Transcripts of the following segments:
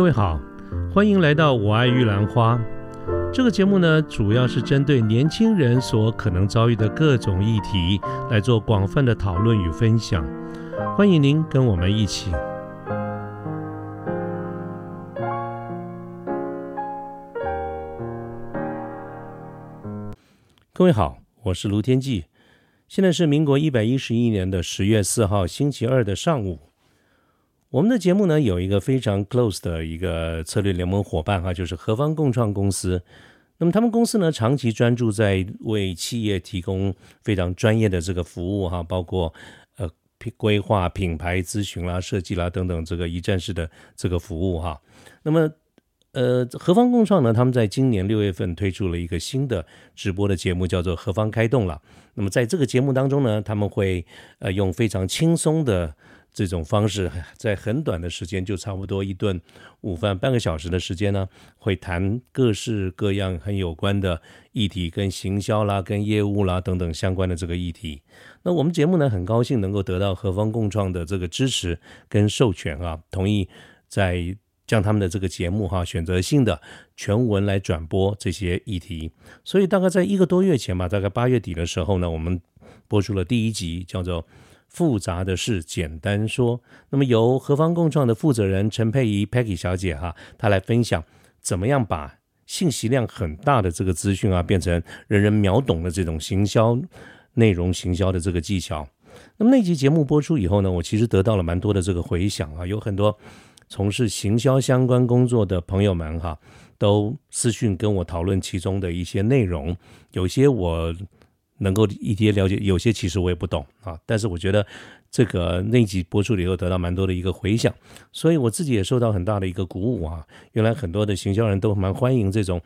各位好，欢迎来到我爱玉兰花。这个节目呢，主要是针对年轻人所可能遭遇的各种议题来做广泛的讨论与分享。欢迎您跟我们一起。各位好，我是卢天记。现在是民国一百一十一年的十月四号星期二的上午。我们的节目呢有一个非常 close 的一个策略联盟伙伴哈，就是何方共创公司。那么他们公司呢长期专注在为企业提供非常专业的这个服务哈，包括呃规划、品牌咨询啦、设计啦等等这个一站式的这个服务哈。那么呃何方共创呢，他们在今年六月份推出了一个新的直播的节目，叫做何方开动了。那么在这个节目当中呢，他们会呃用非常轻松的。这种方式在很短的时间，就差不多一顿午饭，半个小时的时间呢，会谈各式各样很有关的议题，跟行销啦、跟业务啦等等相关的这个议题。那我们节目呢，很高兴能够得到何方共创的这个支持跟授权啊，同意在将他们的这个节目哈选择性的全文来转播这些议题。所以大概在一个多月前吧，大概八月底的时候呢，我们播出了第一集，叫做。复杂的事简单说，那么由何方共创的负责人陈佩仪 Peggy 小姐哈，她来分享怎么样把信息量很大的这个资讯啊，变成人人秒懂的这种行销内容行销的这个技巧。那么那集节目播出以后呢，我其实得到了蛮多的这个回响啊，有很多从事行销相关工作的朋友们哈，都私讯跟我讨论其中的一些内容，有些我。能够一些了解，有些其实我也不懂啊。但是我觉得这个那集播出了以后，得到蛮多的一个回响，所以我自己也受到很大的一个鼓舞啊。原来很多的行销人都蛮欢迎这种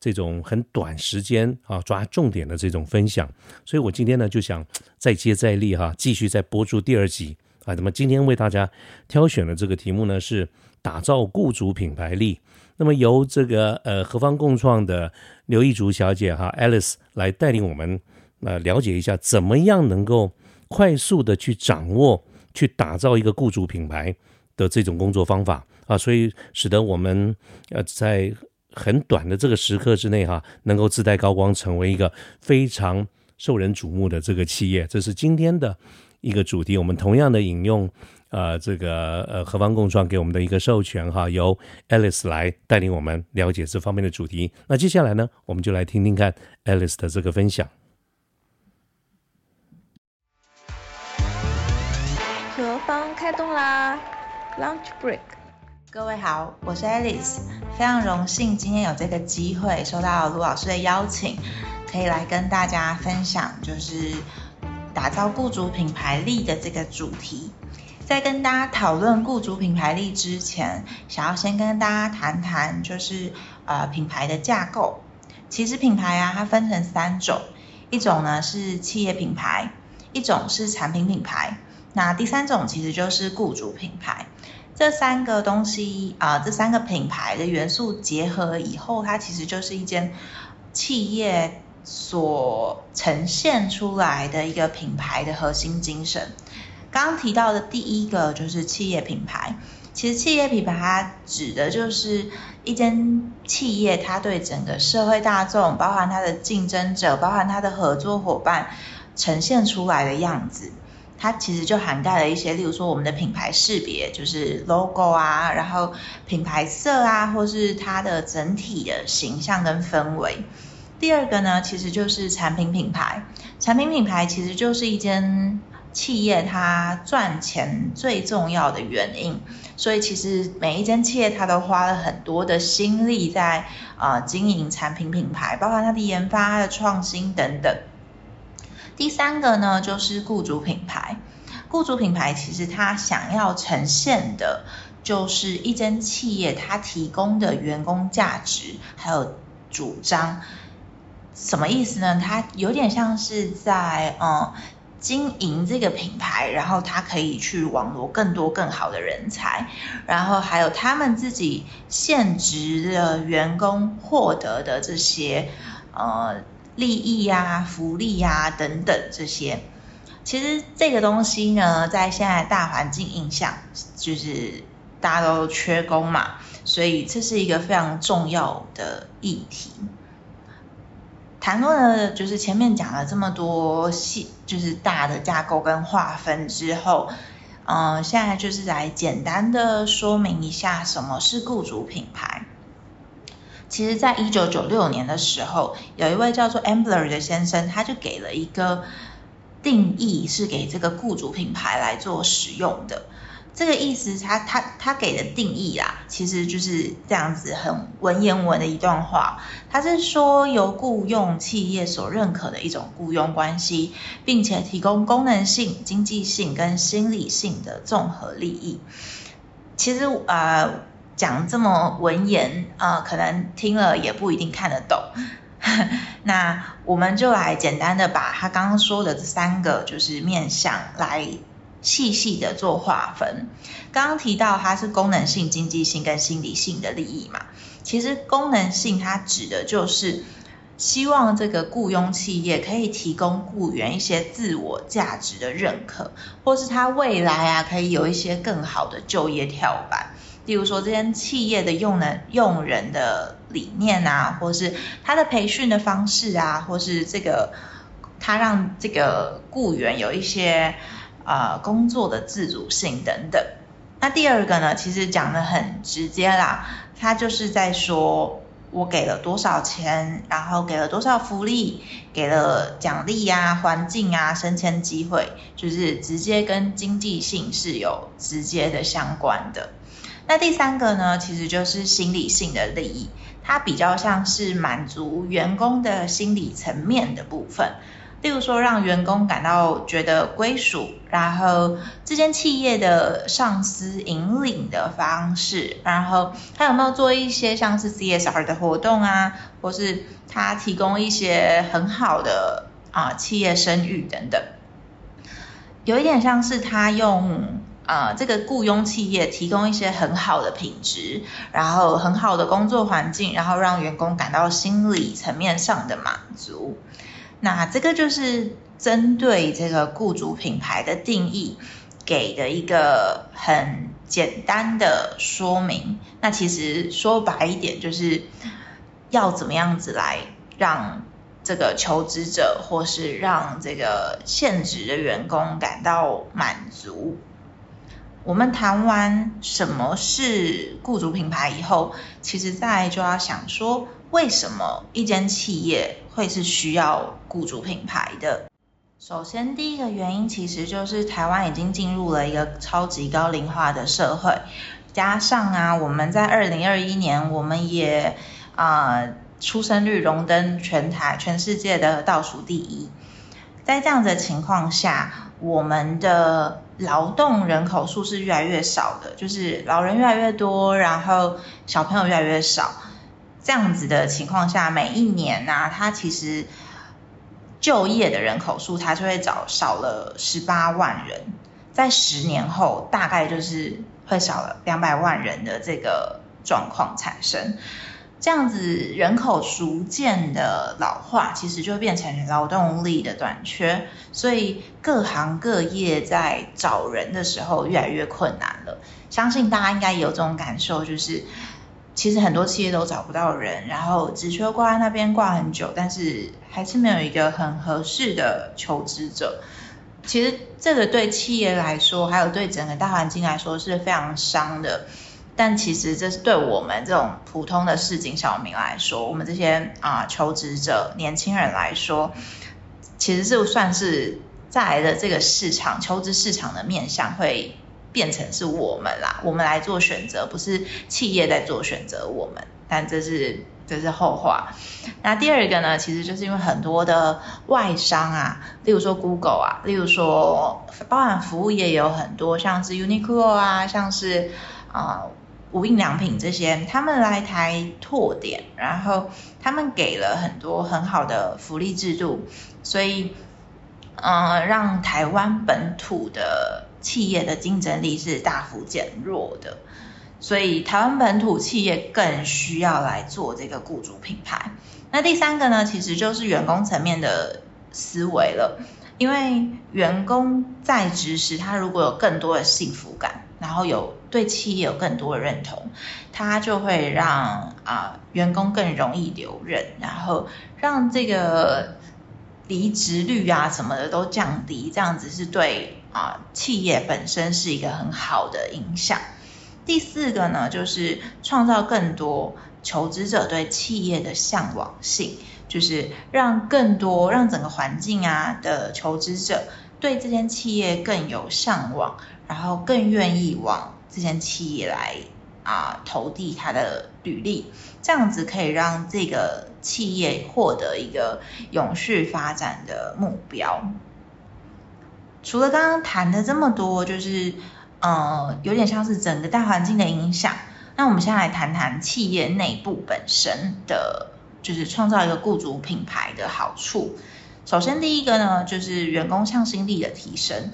这种很短时间啊抓重点的这种分享。所以我今天呢就想再接再厉哈，继续再播出第二集啊。那么今天为大家挑选的这个题目呢是打造雇主品牌力。那么由这个呃何方共创的刘一竹小姐哈 Alice 来带领我们。呃，了解一下怎么样能够快速的去掌握、去打造一个雇主品牌的这种工作方法啊，所以使得我们呃在很短的这个时刻之内哈，能够自带高光，成为一个非常受人瞩目的这个企业。这是今天的一个主题。我们同样的引用呃这个呃何方共创给我们的一个授权哈，由 Alice 来带领我们了解这方面的主题。那接下来呢，我们就来听听看 Alice 的这个分享。开动啦！Lunch break。各位好，我是 Alice，非常荣幸今天有这个机会，受到卢老师的邀请，可以来跟大家分享，就是打造雇主品牌力的这个主题。在跟大家讨论雇主品牌力之前，想要先跟大家谈谈，就是呃品牌的架构。其实品牌啊，它分成三种，一种呢是企业品牌，一种是产品品牌。那第三种其实就是雇主品牌，这三个东西啊，这三个品牌的元素结合以后，它其实就是一间企业所呈现出来的一个品牌的核心精神。刚刚提到的第一个就是企业品牌，其实企业品牌它指的就是一间企业，它对整个社会大众，包含它的竞争者，包含它的合作伙伴，呈现出来的样子。它其实就涵盖了一些，例如说我们的品牌识别，就是 logo 啊，然后品牌色啊，或是它的整体的形象跟氛围。第二个呢，其实就是产品品牌。产品品牌其实就是一间企业它赚钱最重要的原因。所以其实每一间企业它都花了很多的心力在啊经营产品品牌，包括它的研发、它的创新等等。第三个呢，就是雇主品牌。雇主品牌其实它想要呈现的，就是一间企业它提供的员工价值还有主张。什么意思呢？它有点像是在嗯经营这个品牌，然后它可以去网罗更多更好的人才，然后还有他们自己现职的员工获得的这些呃。利益呀、福利呀等等这些，其实这个东西呢，在现在大环境影响，就是大家都缺工嘛，所以这是一个非常重要的议题。谈论了就是前面讲了这么多细，就是大的架构跟划分之后，嗯，现在就是来简单的说明一下什么是雇主品牌。其实，在一九九六年的时候，有一位叫做 Ambler 的先生，他就给了一个定义，是给这个雇主品牌来做使用的。这个意思，他他他给的定义啊，其实就是这样子，很文言文的一段话。他是说，由雇佣企业所认可的一种雇佣关系，并且提供功能性、经济性跟心理性的综合利益。其实呃，讲这么文言啊，可能听了也不一定看得懂。那我们就来简单的把他刚刚说的这三个就是面向来。细细的做划分，刚刚提到它是功能性、经济性跟心理性的利益嘛？其实功能性它指的就是希望这个雇佣企业可以提供雇员一些自我价值的认可，或是他未来啊可以有一些更好的就业跳板。例如说，这间企业的用人用人的理念啊，或是他的培训的方式啊，或是这个他让这个雇员有一些。呃，工作的自主性等等。那第二个呢，其实讲的很直接啦，他就是在说我给了多少钱，然后给了多少福利，给了奖励呀、环境啊、升迁机会，就是直接跟经济性是有直接的相关的。那第三个呢，其实就是心理性的利益，它比较像是满足员工的心理层面的部分。例如说，让员工感到觉得归属，然后这间企业的上司引领的方式，然后他有没有做一些像是 CSR 的活动啊，或是他提供一些很好的啊企业声誉等等，有一点像是他用啊这个雇佣企业提供一些很好的品质，然后很好的工作环境，然后让员工感到心理层面上的满足。那这个就是针对这个雇主品牌的定义给的一个很简单的说明。那其实说白一点，就是要怎么样子来让这个求职者或是让这个现职的员工感到满足。我们谈完什么是雇主品牌以后，其实再就要想说。为什么一间企业会是需要雇主品牌的？首先，第一个原因其实就是台湾已经进入了一个超级高龄化的社会，加上啊，我们在二零二一年，我们也啊出生率荣登全台全世界的倒数第一。在这样的情况下，我们的劳动人口数是越来越少的，就是老人越来越多，然后小朋友越来越少。这样子的情况下，每一年呢，它其实就业的人口数，它就会找少了十八万人，在十年后，大概就是会少了两百万人的这个状况产生。这样子人口逐渐的老化，其实就变成劳动力的短缺，所以各行各业在找人的时候越来越困难了。相信大家应该有这种感受，就是。其实很多企业都找不到人，然后职缺挂在那边挂很久，但是还是没有一个很合适的求职者。其实这个对企业来说，还有对整个大环境来说是非常伤的。但其实这是对我们这种普通的市井小民来说，我们这些啊求职者、年轻人来说，其实就算是在的这个市场求职市场的面向会。变成是我们啦，我们来做选择，不是企业在做选择。我们，但这是这是后话。那第二个呢，其实就是因为很多的外商啊，例如说 Google 啊，例如说包含服务业也有很多，像是 Uniqlo 啊，像是啊无印良品这些，他们来台拓点，然后他们给了很多很好的福利制度，所以嗯，让台湾本土的。企业的竞争力是大幅减弱的，所以台湾本土企业更需要来做这个雇主品牌。那第三个呢，其实就是员工层面的思维了，因为员工在职时，他如果有更多的幸福感，然后有对企业有更多的认同，它就会让啊员工更容易留任，然后让这个离职率啊什么的都降低，这样子是对啊企业本身是一个很好的影响。第四个呢，就是创造更多求职者对企业的向往性，就是让更多让整个环境啊的求职者对这间企业更有向往，然后更愿意往这间企业来啊投递他的履历，这样子可以让这个企业获得一个永续发展的目标。除了刚刚谈的这么多，就是呃有点像是整个大环境的影响。那我们先来谈谈企业内部本身的，就是创造一个雇主品牌的好处。首先第一个呢，就是员工向心力的提升。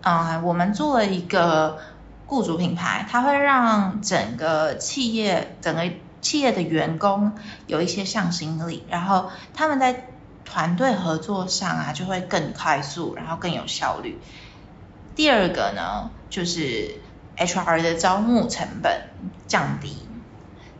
啊，我们做了一个雇主品牌，它会让整个企业整个企业的员工有一些向心力，然后他们在团队合作上啊就会更快速，然后更有效率。第二个呢，就是 HR 的招募成本降低，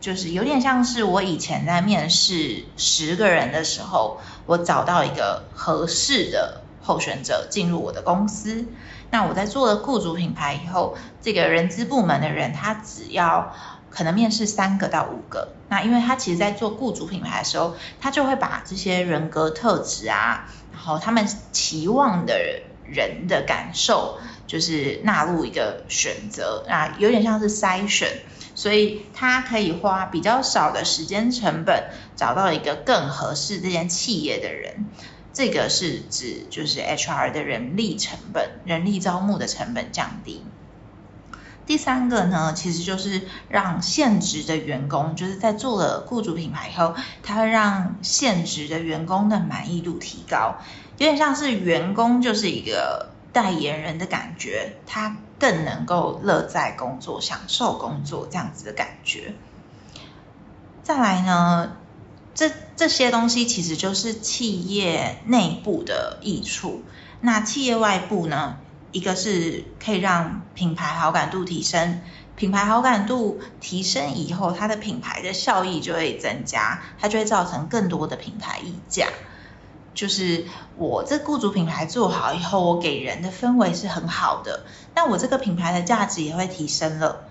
就是有点像是我以前在面试十个人的时候，我找到一个合适的候选者进入我的公司。那我在做了雇主品牌以后，这个人资部门的人他只要可能面试三个到五个，那因为他其实在做雇主品牌的时候，他就会把这些人格特质啊，然后他们期望的人的感受，就是纳入一个选择，那有点像是筛选，所以他可以花比较少的时间成本，找到一个更合适这间企业的人。这个是指就是 HR 的人力成本、人力招募的成本降低。第三个呢，其实就是让现职的员工，就是在做了雇主品牌以后，它会让现职的员工的满意度提高，有点像是员工就是一个代言人的感觉，他更能够乐在工作、享受工作这样子的感觉。再来呢？这这些东西其实就是企业内部的益处。那企业外部呢？一个是可以让品牌好感度提升，品牌好感度提升以后，它的品牌的效益就会增加，它就会造成更多的品牌溢价。就是我这雇主品牌做好以后，我给人的氛围是很好的，那我这个品牌的价值也会提升了。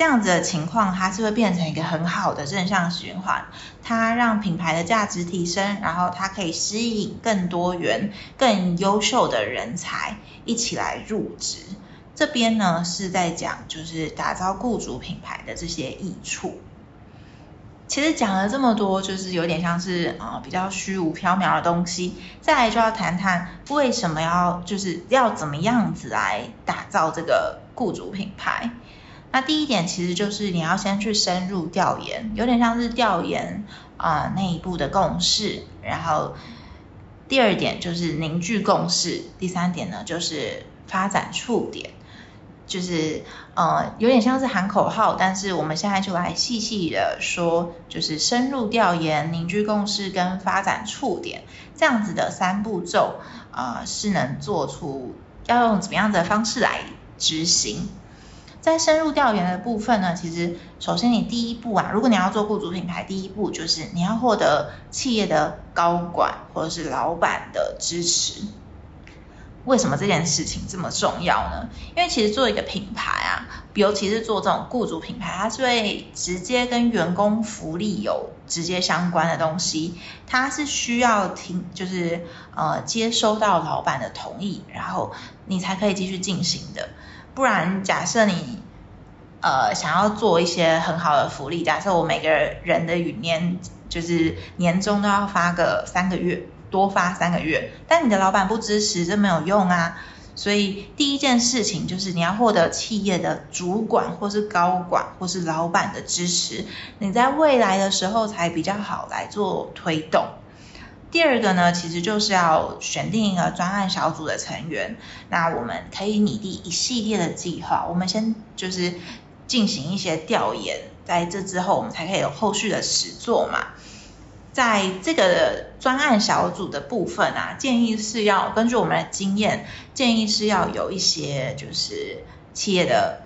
这样子的情况，它是会变成一个很好的正向循环。它让品牌的价值提升，然后它可以吸引更多元、更优秀的人才一起来入职。这边呢是在讲，就是打造雇主品牌的这些益处。其实讲了这么多，就是有点像是啊比较虚无缥缈的东西。再来就要谈谈为什么要就是要怎么样子来打造这个雇主品牌。那第一点其实就是你要先去深入调研，有点像是调研啊内部的共识。然后第二点就是凝聚共识，第三点呢就是发展触点，就是呃有点像是喊口号，但是我们现在就来细细的说，就是深入调研、凝聚共识跟发展触点这样子的三步骤啊是能做出要用怎么样的方式来执行。在深入调研的部分呢，其实首先你第一步啊，如果你要做雇主品牌，第一步就是你要获得企业的高管或者是老板的支持。为什么这件事情这么重要呢？因为其实做一个品牌啊，尤其是做这种雇主品牌，它是会直接跟员工福利有直接相关的东西，它是需要听，就是呃接收到老板的同意，然后你才可以继续进行的。不然，假设你呃想要做一些很好的福利，假设我每个人的年就是年终都要发个三个月，多发三个月，但你的老板不支持，这没有用啊。所以第一件事情就是你要获得企业的主管或是高管或是老板的支持，你在未来的时候才比较好来做推动。第二个呢，其实就是要选定一个专案小组的成员，那我们可以拟定一系列的计划。我们先就是进行一些调研，在这之后我们才可以有后续的实作嘛。在这个专案小组的部分啊，建议是要根据我们的经验，建议是要有一些就是企业的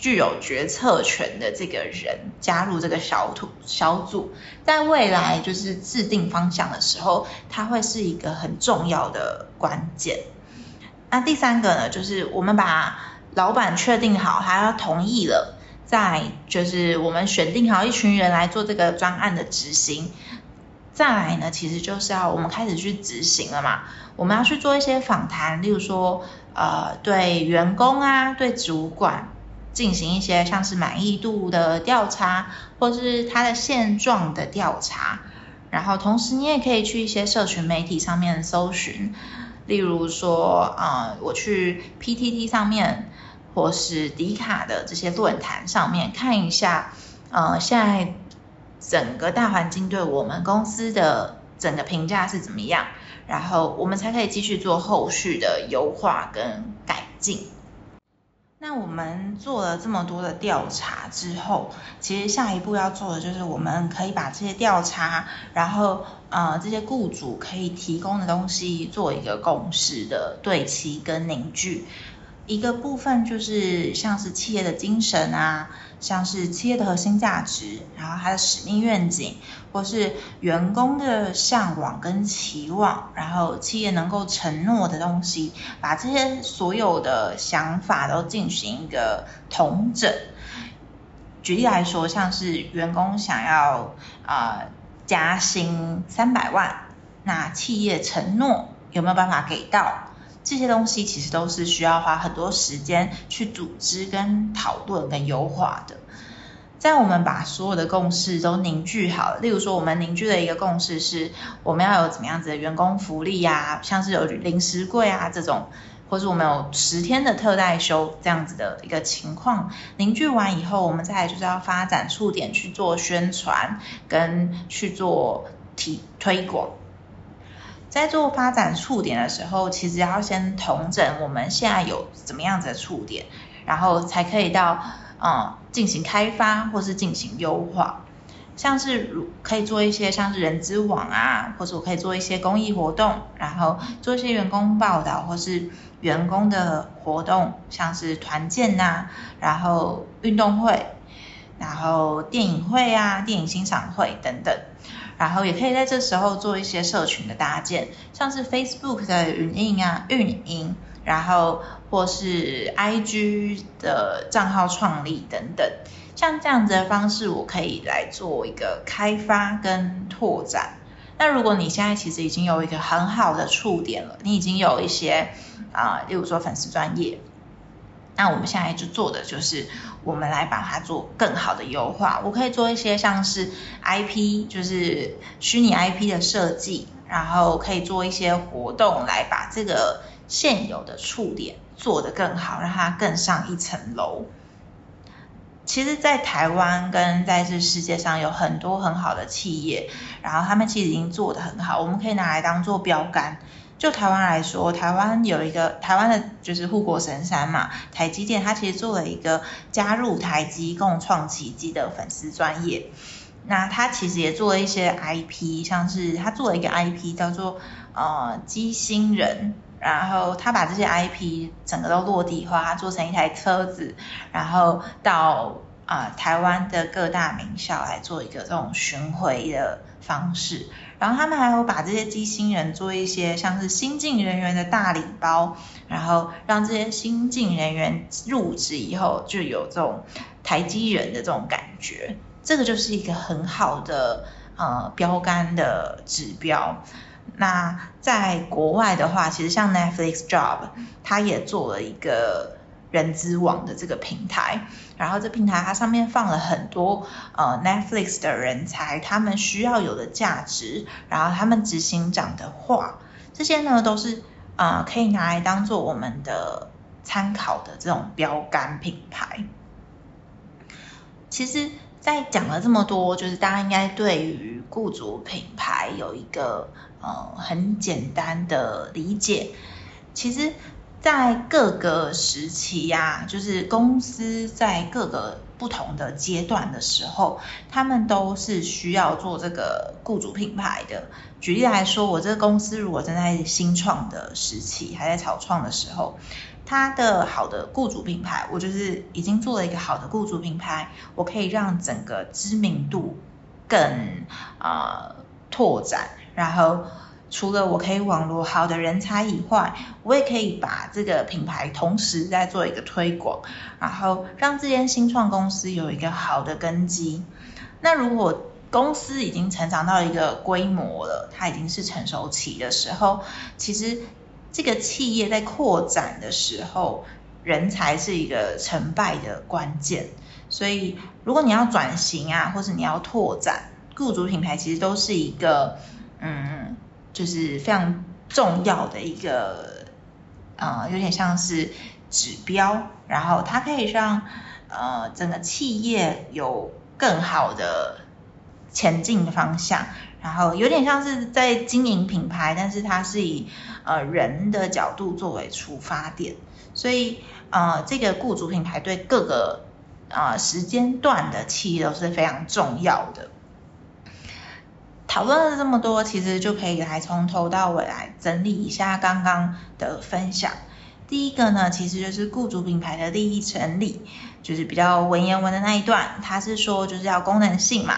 具有决策权的这个人加入这个小组小组，在未来就是制定方向的时候，它会是一个很重要的关键。那第三个呢，就是我们把老板确定好，他要同意了，再就是我们选定好一群人来做这个专案的执行。再来呢，其实就是要我们开始去执行了嘛，我们要去做一些访谈，例如说呃对员工啊，对主管。进行一些像是满意度的调查，或是他的现状的调查，然后同时你也可以去一些社群媒体上面搜寻，例如说，呃，我去 PTT 上面，或是迪卡的这些论坛上面看一下，呃，现在整个大环境对我们公司的整个评价是怎么样，然后我们才可以继续做后续的优化跟改进。那我们做了这么多的调查之后，其实下一步要做的就是我们可以把这些调查，然后呃这些雇主可以提供的东西做一个共识的对齐跟凝聚。一个部分就是像是企业的精神啊，像是企业的核心价值，然后它的使命愿景，或是员工的向往跟期望，然后企业能够承诺的东西，把这些所有的想法都进行一个统整。举例来说，像是员工想要啊加薪三百万，那企业承诺有没有办法给到？这些东西其实都是需要花很多时间去组织、跟讨论、跟优化的。在我们把所有的共识都凝聚好，例如说我们凝聚的一个共识是，我们要有怎么样子的员工福利啊，像是有零食柜啊这种，或是我们有十天的特待休这样子的一个情况。凝聚完以后，我们再来就是要发展触点去做宣传，跟去做提推广。在做发展触点的时候，其实要先统整我们现在有怎么样子的触点，然后才可以到嗯进行开发或是进行优化。像是如可以做一些像是人资网啊，或者我可以做一些公益活动，然后做一些员工报道或是员工的活动，像是团建呐，然后运动会，然后电影会啊，电影欣赏会等等。然后也可以在这时候做一些社群的搭建，像是 Facebook 的运营啊、运营，然后或是 IG 的账号创立等等，像这样子的方式，我可以来做一个开发跟拓展。那如果你现在其实已经有一个很好的触点了，你已经有一些啊，例如说粉丝专业。那我们现在就做的就是，我们来把它做更好的优化。我可以做一些像是 IP，就是虚拟 IP 的设计，然后可以做一些活动来把这个现有的触点做得更好，让它更上一层楼。其实，在台湾跟在这世界上有很多很好的企业，然后他们其实已经做得很好，我们可以拿来当做标杆。就台湾来说，台湾有一个台湾的就是护国神山嘛，台积电，它其实做了一个加入台积共创奇迹的粉丝专业。那它其实也做了一些 IP，像是它做了一个 IP 叫做呃机星人，然后他把这些 IP 整个都落地化，做成一台车子，然后到啊台湾的各大名校来做一个这种巡回的方式。然后他们还会把这些机新人做一些像是新进人员的大礼包，然后让这些新进人员入职以后就有这种台积人的这种感觉，这个就是一个很好的呃标杆的指标。那在国外的话，其实像 Netflix Job，它也做了一个。人资网的这个平台，然后这平台它上面放了很多呃 Netflix 的人才，他们需要有的价值，然后他们执行长的话，这些呢都是呃可以拿来当做我们的参考的这种标杆品牌。其实，在讲了这么多，就是大家应该对于雇主品牌有一个呃很简单的理解。其实。在各个时期呀，就是公司在各个不同的阶段的时候，他们都是需要做这个雇主品牌的。举例来说，我这个公司如果正在新创的时期，还在草创的时候，它的好的雇主品牌，我就是已经做了一个好的雇主品牌，我可以让整个知名度更呃拓展，然后除了我可以网罗好的人才以外，我也可以把这个品牌同时在做一个推广，然后让这间新创公司有一个好的根基。那如果公司已经成长到一个规模了，它已经是成熟期的时候，其实这个企业在扩展的时候，人才是一个成败的关键。所以，如果你要转型啊，或者你要拓展，雇主品牌其实都是一个，嗯，就是非常重要的一个，呃，有点像是指标，然后它可以让呃整个企业有更好的。前进的方向，然后有点像是在经营品牌，但是它是以呃人的角度作为出发点，所以呃这个雇主品牌对各个呃时间段的企业都是非常重要的。讨论了这么多，其实就可以来从头到尾来整理一下刚刚的分享。第一个呢，其实就是雇主品牌的利益成立，就是比较文言文的那一段，它是说就是要功能性嘛，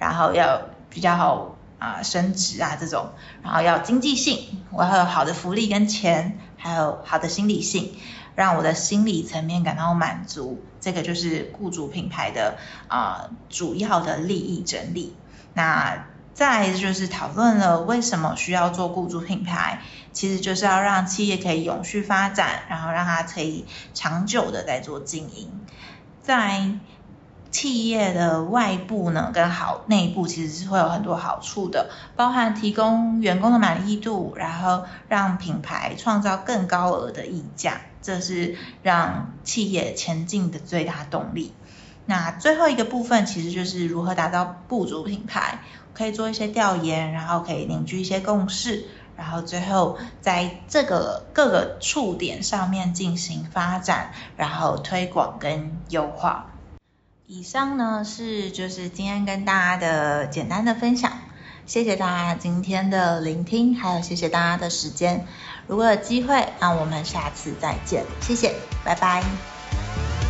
然后要比较好啊升职啊这种，然后要经济性，我要有好的福利跟钱，还有好的心理性，让我的心理层面感到满足，这个就是雇主品牌的啊主要的利益整理。那再就是讨论了为什么需要做雇主品牌，其实就是要让企业可以永续发展，然后让它可以长久的在做经营。在企业的外部呢，跟好内部其实是会有很多好处的，包含提供员工的满意度，然后让品牌创造更高额的溢价，这是让企业前进的最大动力。那最后一个部分其实就是如何打造雇主品牌。可以做一些调研，然后可以凝聚一些共识，然后最后在这个各个触点上面进行发展，然后推广跟优化。以上呢是就是今天跟大家的简单的分享，谢谢大家今天的聆听，还有谢谢大家的时间。如果有机会，那我们下次再见，谢谢，拜拜。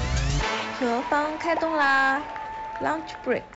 何方开动啦，Lunch Break。